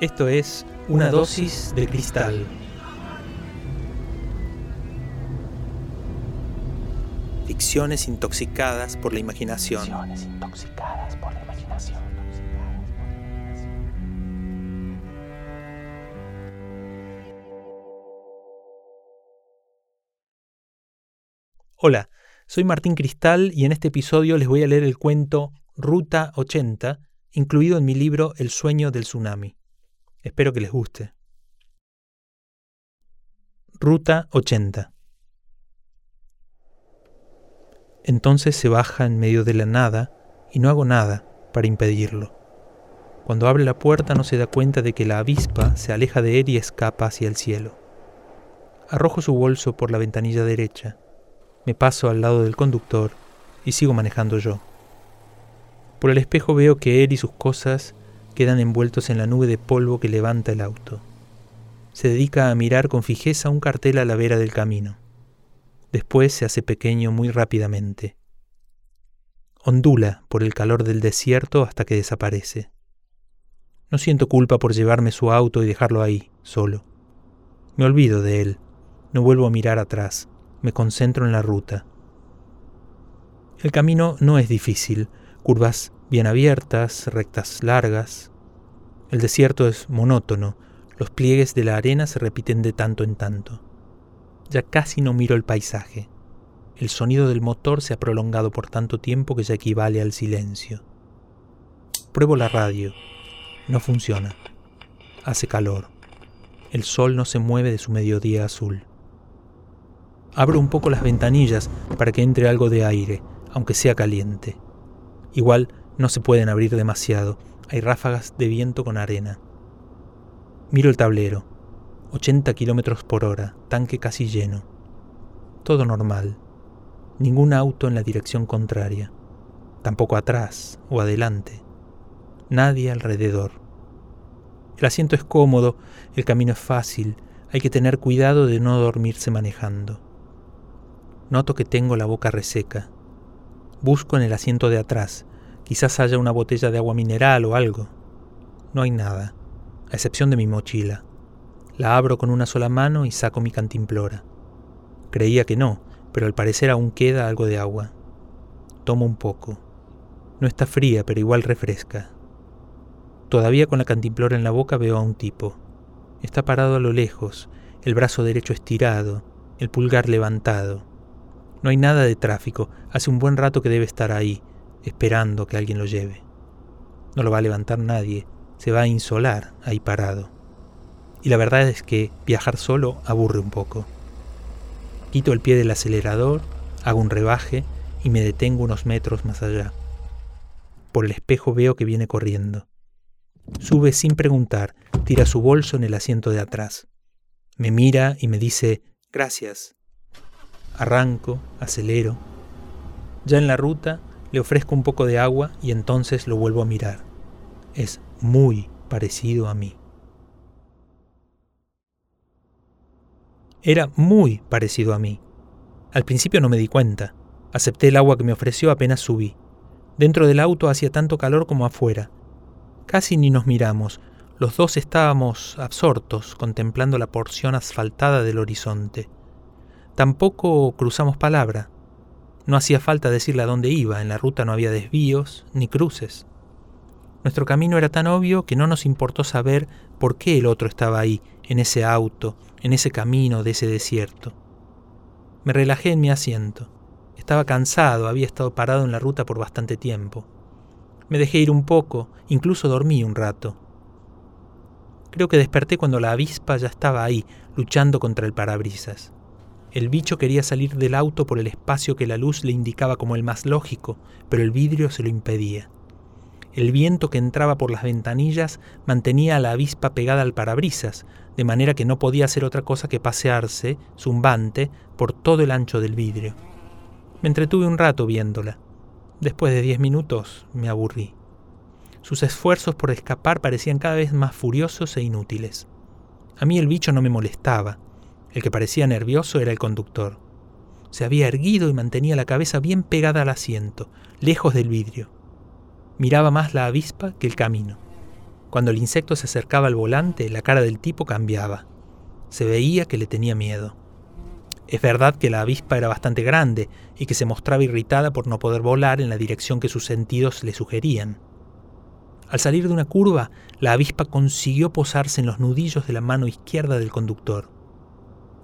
Esto es Una dosis de cristal. Ficciones intoxicadas por la imaginación. Ficciones intoxicadas por la imaginación. Hola, soy Martín Cristal y en este episodio les voy a leer el cuento Ruta 80, incluido en mi libro El sueño del tsunami. Espero que les guste. Ruta 80 Entonces se baja en medio de la nada y no hago nada para impedirlo. Cuando abre la puerta no se da cuenta de que la avispa se aleja de él y escapa hacia el cielo. Arrojo su bolso por la ventanilla derecha, me paso al lado del conductor y sigo manejando yo. Por el espejo veo que él y sus cosas quedan envueltos en la nube de polvo que levanta el auto. Se dedica a mirar con fijeza un cartel a la vera del camino. Después se hace pequeño muy rápidamente. Ondula por el calor del desierto hasta que desaparece. No siento culpa por llevarme su auto y dejarlo ahí, solo. Me olvido de él. No vuelvo a mirar atrás. Me concentro en la ruta. El camino no es difícil. Curvas bien abiertas, rectas largas. El desierto es monótono, los pliegues de la arena se repiten de tanto en tanto. Ya casi no miro el paisaje. El sonido del motor se ha prolongado por tanto tiempo que ya equivale al silencio. Pruebo la radio. No funciona. Hace calor. El sol no se mueve de su mediodía azul. Abro un poco las ventanillas para que entre algo de aire, aunque sea caliente. Igual no se pueden abrir demasiado, hay ráfagas de viento con arena. Miro el tablero. 80 kilómetros por hora, tanque casi lleno. Todo normal. Ningún auto en la dirección contraria. Tampoco atrás o adelante. Nadie alrededor. El asiento es cómodo, el camino es fácil, hay que tener cuidado de no dormirse manejando. Noto que tengo la boca reseca. Busco en el asiento de atrás, Quizás haya una botella de agua mineral o algo. No hay nada, a excepción de mi mochila. La abro con una sola mano y saco mi cantimplora. Creía que no, pero al parecer aún queda algo de agua. Tomo un poco. No está fría, pero igual refresca. Todavía con la cantimplora en la boca veo a un tipo. Está parado a lo lejos, el brazo derecho estirado, el pulgar levantado. No hay nada de tráfico, hace un buen rato que debe estar ahí, esperando que alguien lo lleve. No lo va a levantar nadie, se va a insolar ahí parado. Y la verdad es que viajar solo aburre un poco. Quito el pie del acelerador, hago un rebaje y me detengo unos metros más allá. Por el espejo veo que viene corriendo. Sube sin preguntar, tira su bolso en el asiento de atrás. Me mira y me dice, gracias. Arranco, acelero. Ya en la ruta le ofrezco un poco de agua y entonces lo vuelvo a mirar. Es muy parecido a mí. Era muy parecido a mí. Al principio no me di cuenta. Acepté el agua que me ofreció apenas subí. Dentro del auto hacía tanto calor como afuera. Casi ni nos miramos. Los dos estábamos absortos contemplando la porción asfaltada del horizonte. Tampoco cruzamos palabra. No hacía falta decirle a dónde iba, en la ruta no había desvíos ni cruces. Nuestro camino era tan obvio que no nos importó saber por qué el otro estaba ahí, en ese auto, en ese camino de ese desierto. Me relajé en mi asiento. Estaba cansado, había estado parado en la ruta por bastante tiempo. Me dejé ir un poco, incluso dormí un rato. Creo que desperté cuando la avispa ya estaba ahí, luchando contra el parabrisas. El bicho quería salir del auto por el espacio que la luz le indicaba como el más lógico, pero el vidrio se lo impedía. El viento que entraba por las ventanillas mantenía a la avispa pegada al parabrisas, de manera que no podía hacer otra cosa que pasearse, zumbante, por todo el ancho del vidrio. Me entretuve un rato viéndola. Después de diez minutos me aburrí. Sus esfuerzos por escapar parecían cada vez más furiosos e inútiles. A mí el bicho no me molestaba, el que parecía nervioso era el conductor. Se había erguido y mantenía la cabeza bien pegada al asiento, lejos del vidrio. Miraba más la avispa que el camino. Cuando el insecto se acercaba al volante, la cara del tipo cambiaba. Se veía que le tenía miedo. Es verdad que la avispa era bastante grande y que se mostraba irritada por no poder volar en la dirección que sus sentidos le sugerían. Al salir de una curva, la avispa consiguió posarse en los nudillos de la mano izquierda del conductor.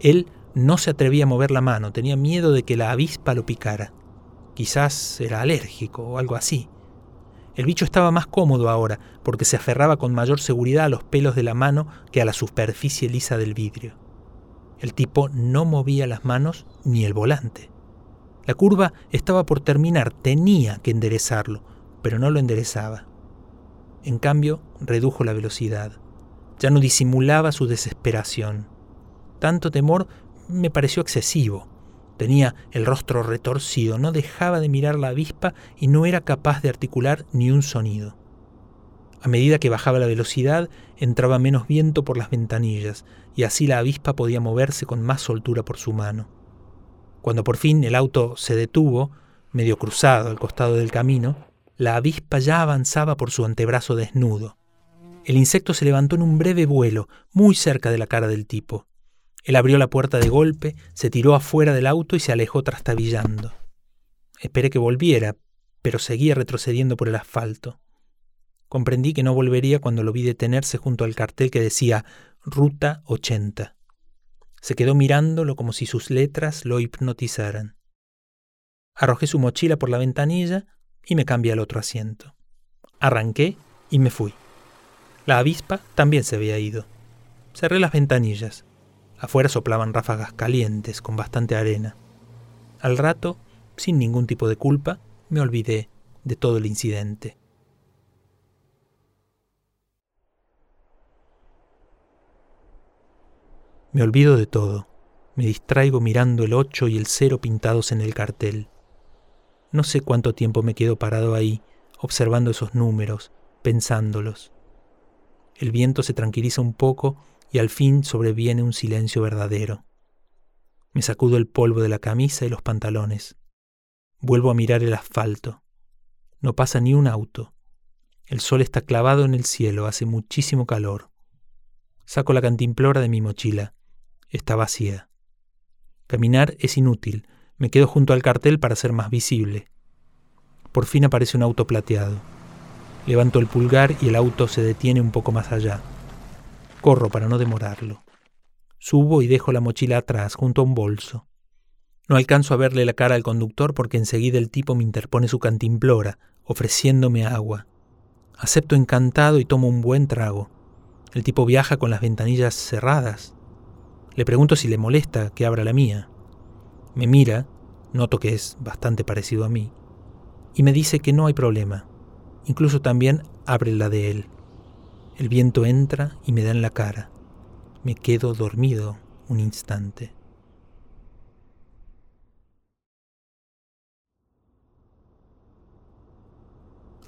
Él no se atrevía a mover la mano, tenía miedo de que la avispa lo picara. Quizás era alérgico o algo así. El bicho estaba más cómodo ahora, porque se aferraba con mayor seguridad a los pelos de la mano que a la superficie lisa del vidrio. El tipo no movía las manos ni el volante. La curva estaba por terminar, tenía que enderezarlo, pero no lo enderezaba. En cambio, redujo la velocidad. Ya no disimulaba su desesperación. Tanto temor me pareció excesivo. Tenía el rostro retorcido, no dejaba de mirar la avispa y no era capaz de articular ni un sonido. A medida que bajaba la velocidad, entraba menos viento por las ventanillas, y así la avispa podía moverse con más soltura por su mano. Cuando por fin el auto se detuvo, medio cruzado al costado del camino, la avispa ya avanzaba por su antebrazo desnudo. El insecto se levantó en un breve vuelo, muy cerca de la cara del tipo. Él abrió la puerta de golpe, se tiró afuera del auto y se alejó trastabillando. Esperé que volviera, pero seguía retrocediendo por el asfalto. Comprendí que no volvería cuando lo vi detenerse junto al cartel que decía Ruta 80. Se quedó mirándolo como si sus letras lo hipnotizaran. Arrojé su mochila por la ventanilla y me cambié al otro asiento. Arranqué y me fui. La avispa también se había ido. Cerré las ventanillas. Afuera soplaban ráfagas calientes con bastante arena. Al rato, sin ningún tipo de culpa, me olvidé de todo el incidente. Me olvido de todo. Me distraigo mirando el 8 y el 0 pintados en el cartel. No sé cuánto tiempo me quedo parado ahí, observando esos números, pensándolos. El viento se tranquiliza un poco y al fin sobreviene un silencio verdadero. Me sacudo el polvo de la camisa y los pantalones. Vuelvo a mirar el asfalto. No pasa ni un auto. El sol está clavado en el cielo, hace muchísimo calor. Saco la cantimplora de mi mochila está vacía. Caminar es inútil, me quedo junto al cartel para ser más visible. Por fin aparece un auto plateado. Levanto el pulgar y el auto se detiene un poco más allá. Corro para no demorarlo. Subo y dejo la mochila atrás, junto a un bolso. No alcanzo a verle la cara al conductor porque enseguida el tipo me interpone su cantimplora, ofreciéndome agua. Acepto encantado y tomo un buen trago. El tipo viaja con las ventanillas cerradas. Le pregunto si le molesta que abra la mía. Me mira, noto que es bastante parecido a mí, y me dice que no hay problema. Incluso también abre la de él. El viento entra y me da en la cara. Me quedo dormido un instante.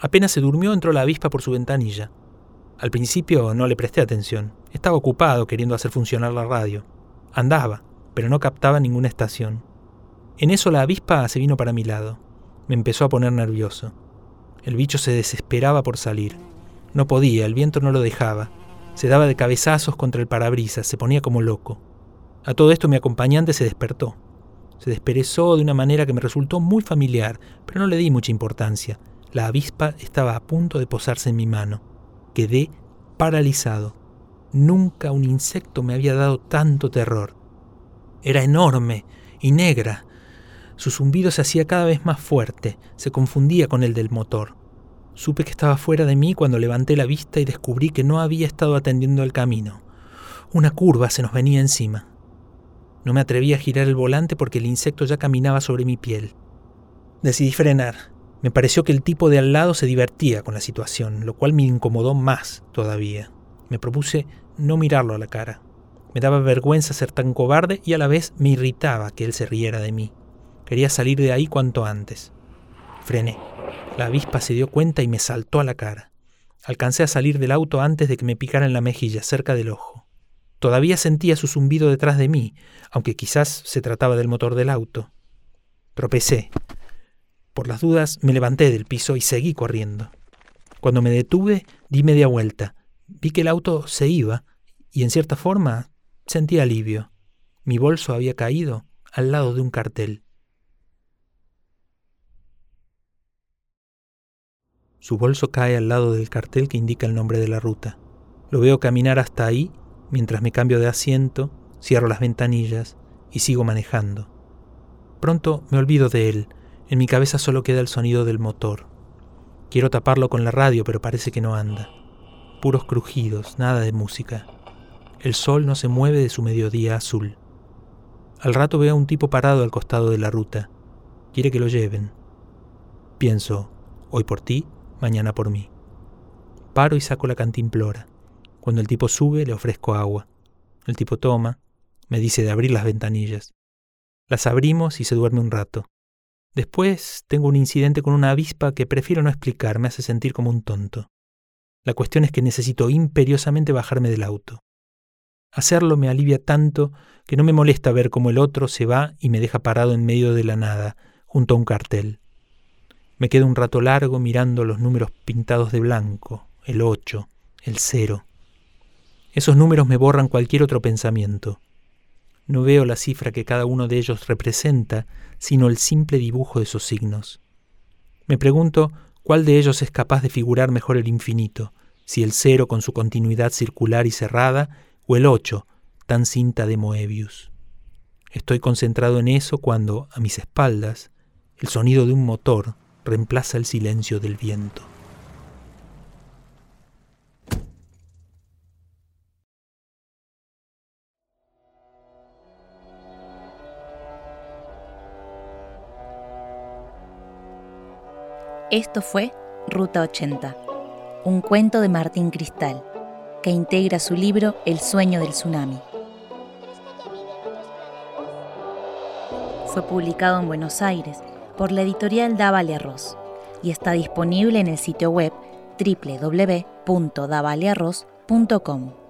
Apenas se durmió entró la avispa por su ventanilla. Al principio no le presté atención. Estaba ocupado queriendo hacer funcionar la radio. Andaba, pero no captaba ninguna estación. En eso la avispa se vino para mi lado. Me empezó a poner nervioso. El bicho se desesperaba por salir. No podía, el viento no lo dejaba. Se daba de cabezazos contra el parabrisas, se ponía como loco. A todo esto mi acompañante se despertó. Se desperezó de una manera que me resultó muy familiar, pero no le di mucha importancia. La avispa estaba a punto de posarse en mi mano. Quedé paralizado. Nunca un insecto me había dado tanto terror. Era enorme y negra. Su zumbido se hacía cada vez más fuerte, se confundía con el del motor. Supe que estaba fuera de mí cuando levanté la vista y descubrí que no había estado atendiendo el camino. Una curva se nos venía encima. No me atreví a girar el volante porque el insecto ya caminaba sobre mi piel. Decidí frenar. Me pareció que el tipo de al lado se divertía con la situación, lo cual me incomodó más todavía. Me propuse no mirarlo a la cara. Me daba vergüenza ser tan cobarde y a la vez me irritaba que él se riera de mí. Quería salir de ahí cuanto antes. Frené. La avispa se dio cuenta y me saltó a la cara. Alcancé a salir del auto antes de que me picara en la mejilla, cerca del ojo. Todavía sentía su zumbido detrás de mí, aunque quizás se trataba del motor del auto. Tropecé. Por las dudas me levanté del piso y seguí corriendo. Cuando me detuve, di media vuelta Vi que el auto se iba y en cierta forma sentí alivio. Mi bolso había caído al lado de un cartel. Su bolso cae al lado del cartel que indica el nombre de la ruta. Lo veo caminar hasta ahí mientras me cambio de asiento, cierro las ventanillas y sigo manejando. Pronto me olvido de él. En mi cabeza solo queda el sonido del motor. Quiero taparlo con la radio, pero parece que no anda. Puros crujidos, nada de música. El sol no se mueve de su mediodía azul. Al rato veo a un tipo parado al costado de la ruta. Quiere que lo lleven. Pienso, hoy por ti, mañana por mí. Paro y saco la cantimplora. Cuando el tipo sube, le ofrezco agua. El tipo toma, me dice de abrir las ventanillas. Las abrimos y se duerme un rato. Después tengo un incidente con una avispa que prefiero no explicar, me hace sentir como un tonto. La cuestión es que necesito imperiosamente bajarme del auto. Hacerlo me alivia tanto que no me molesta ver cómo el otro se va y me deja parado en medio de la nada, junto a un cartel. Me quedo un rato largo mirando los números pintados de blanco, el 8, el 0. Esos números me borran cualquier otro pensamiento. No veo la cifra que cada uno de ellos representa, sino el simple dibujo de esos signos. Me pregunto cuál de ellos es capaz de figurar mejor el infinito, si el cero con su continuidad circular y cerrada, o el 8, tan cinta de Moebius. Estoy concentrado en eso cuando, a mis espaldas, el sonido de un motor reemplaza el silencio del viento. Esto fue Ruta 80, un cuento de Martín Cristal que integra su libro El sueño del tsunami. Fue publicado en Buenos Aires por la editorial Davale Arroz y está disponible en el sitio web www.davalearroz.com.